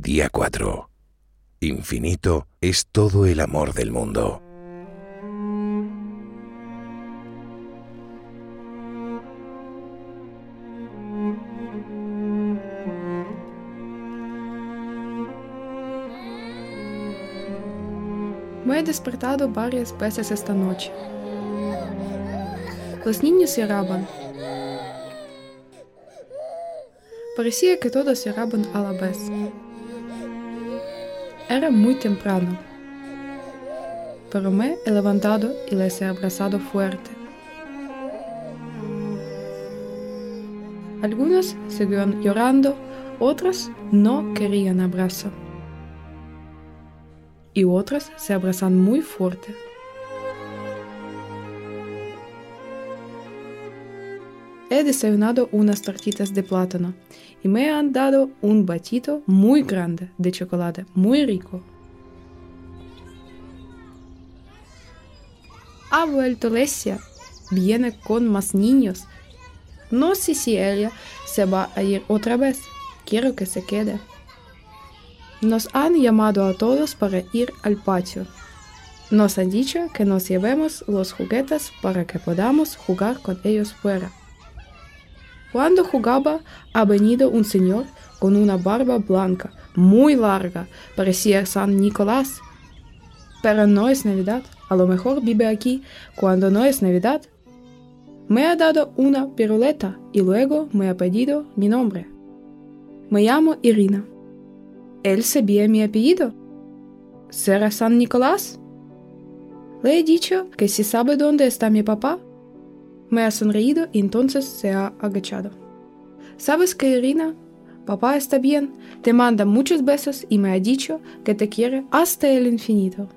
Día 4. Infinito es todo el amor del mundo. Me he despertado varias veces esta noche. Los niños lloraban. Parecía que todos lloraban a la vez. Era muy temprano, pero me he levantado y les he abrazado fuerte. Algunos siguieron llorando, otros no querían abrazo. Y otros se abrazan muy fuerte. He desayunado unas tortitas de plátano y me han dado un batito muy grande de chocolate, muy rico. Ha vuelto Lesia. Viene con más niños. No sé si ella se va a ir otra vez. Quiero que se quede. Nos han llamado a todos para ir al patio. Nos han dicho que nos llevemos los juguetes para que podamos jugar con ellos fuera. Cuando jugaba, ha venido un señor con una barba blanca, muy larga, parecía San Nicolás. Pero no es Navidad, a lo mejor vive aquí cuando no es Navidad. Me ha dado una piruleta y luego me ha pedido mi nombre. Me llamo Irina. Él sabía mi apellido. ¿Será San Nicolás? Le he dicho que si sabe dónde está mi papá, me ha sonreído y entonces se ha agachado. ¿Sabes qué, Irina? Papá está bien, te manda muchos besos y me ha dicho que te quiere hasta el infinito.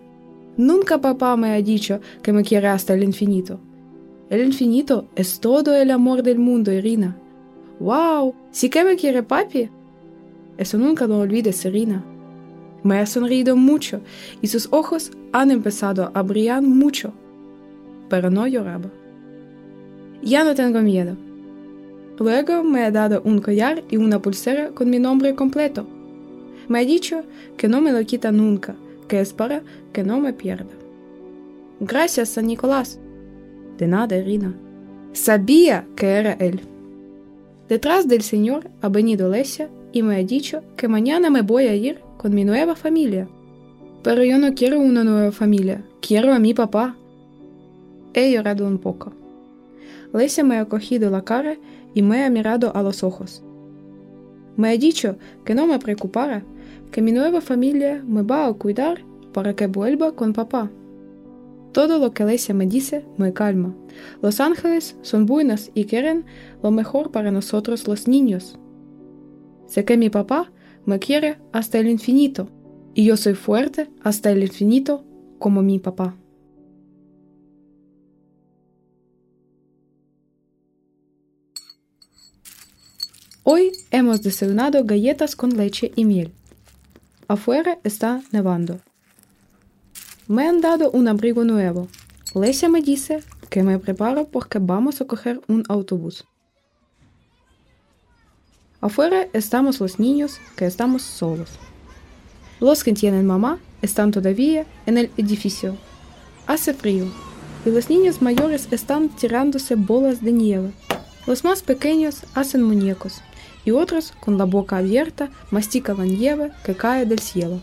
Nunca papá me ha dicho que me quiere hasta el infinito. El infinito es todo el amor del mundo, Irina. ¡Wow! ¿Sí que me quiere papi? Eso nunca lo olvides, Irina. Me ha sonreído mucho y sus ojos han empezado a brillar mucho, pero no lloraba. Ya no tengo miedo. Luego me ha dado un collar y una pulsera con mi nombre completo. Me ha dicho que no me lo quita nunca, que espera que no me pierda. Gracias, San Nicolás. De nada, Irina. Sabía que era él. Detrás del señor ha venido Lesia y me ha dicho que mañana me voy a ir con mi nueva familia. Pero yo no quiero una nueva familia, quiero a mi papá. He llorado un poco. Lesia me ha cogido la cara y me ha mirado a los ojos. Me ha dicho que no me preocupara, que mi nueva familia me va a cuidar para que vuelva con papá. Todo lo que Lesia me dice me calma. Los ángeles son buenos y quieren lo mejor para nosotros los niños. Sé que mi papá me quiere hasta el infinito y yo soy fuerte hasta el infinito como mi papá. Hoy hemos desayunado galletas con leche y miel. Afuera está nevando. Me han dado un abrigo nuevo. Lesia me dice que me preparo porque vamos a coger un autobús. Afuera estamos los niños que estamos solos. Los que tienen mamá están todavía en el edificio. Hace frío y los niños mayores están tirándose bolas de nieve. Los más pequeños hacen muñecos y otros con la boca abierta mastican la nieve que cae del cielo.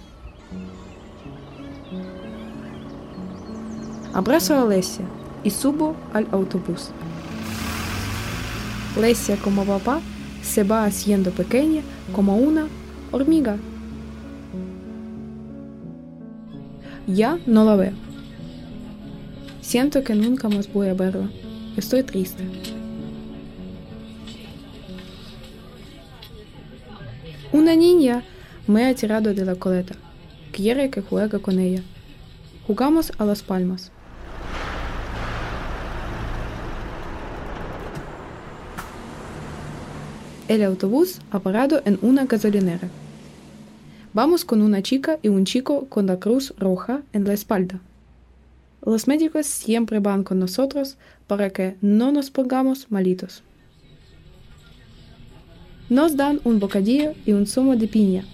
Abrazo a Lesia y subo al autobús. Lesia como papá se va haciendo pequeña como una hormiga. Ya no la veo. Siento que nunca más voy a verla. Estoy triste. Una niña me ha tirado de la coleta. Quiere que juegue con ella. Jugamos a las palmas. El autobús ha parado en una gasolinera. Vamos con una chica y un chico con la cruz roja en la espalda. Los médicos siempre van con nosotros para que no nos pongamos malitos. Nos dan un bocadillo y un zumo de piña.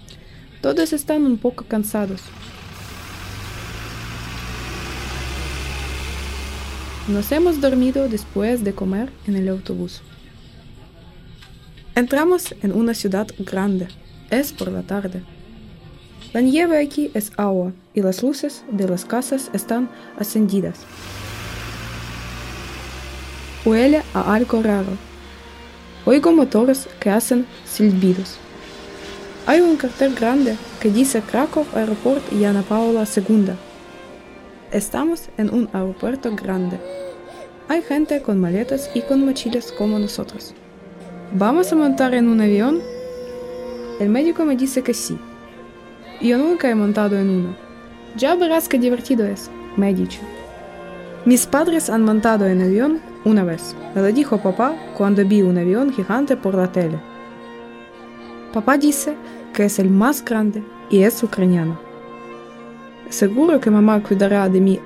Todos están un poco cansados. Nos hemos dormido después de comer en el autobús. Entramos en una ciudad grande. Es por la tarde. La nieve aquí es agua y las luces de las casas están encendidas. Huele a algo raro. Oigo motores que hacen silbidos. Hay un cartel grande que dice Krakow Aeroport y Ana Paula II. Estamos en un aeropuerto grande. Hay gente con maletas y con mochilas como nosotros. ¿Vamos a montar en un avión? El médico me dice que sí. Yo nunca he montado en uno. Ya verás qué divertido es, me ha dicho. Mis padres han montado en avión una vez. Me lo dijo papá cuando vi un avión gigante por la tele. Papá dice que es el más grande y es ucraniano. Seguro que mamá cuidará de mí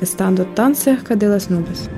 estando tan cerca de las nubes.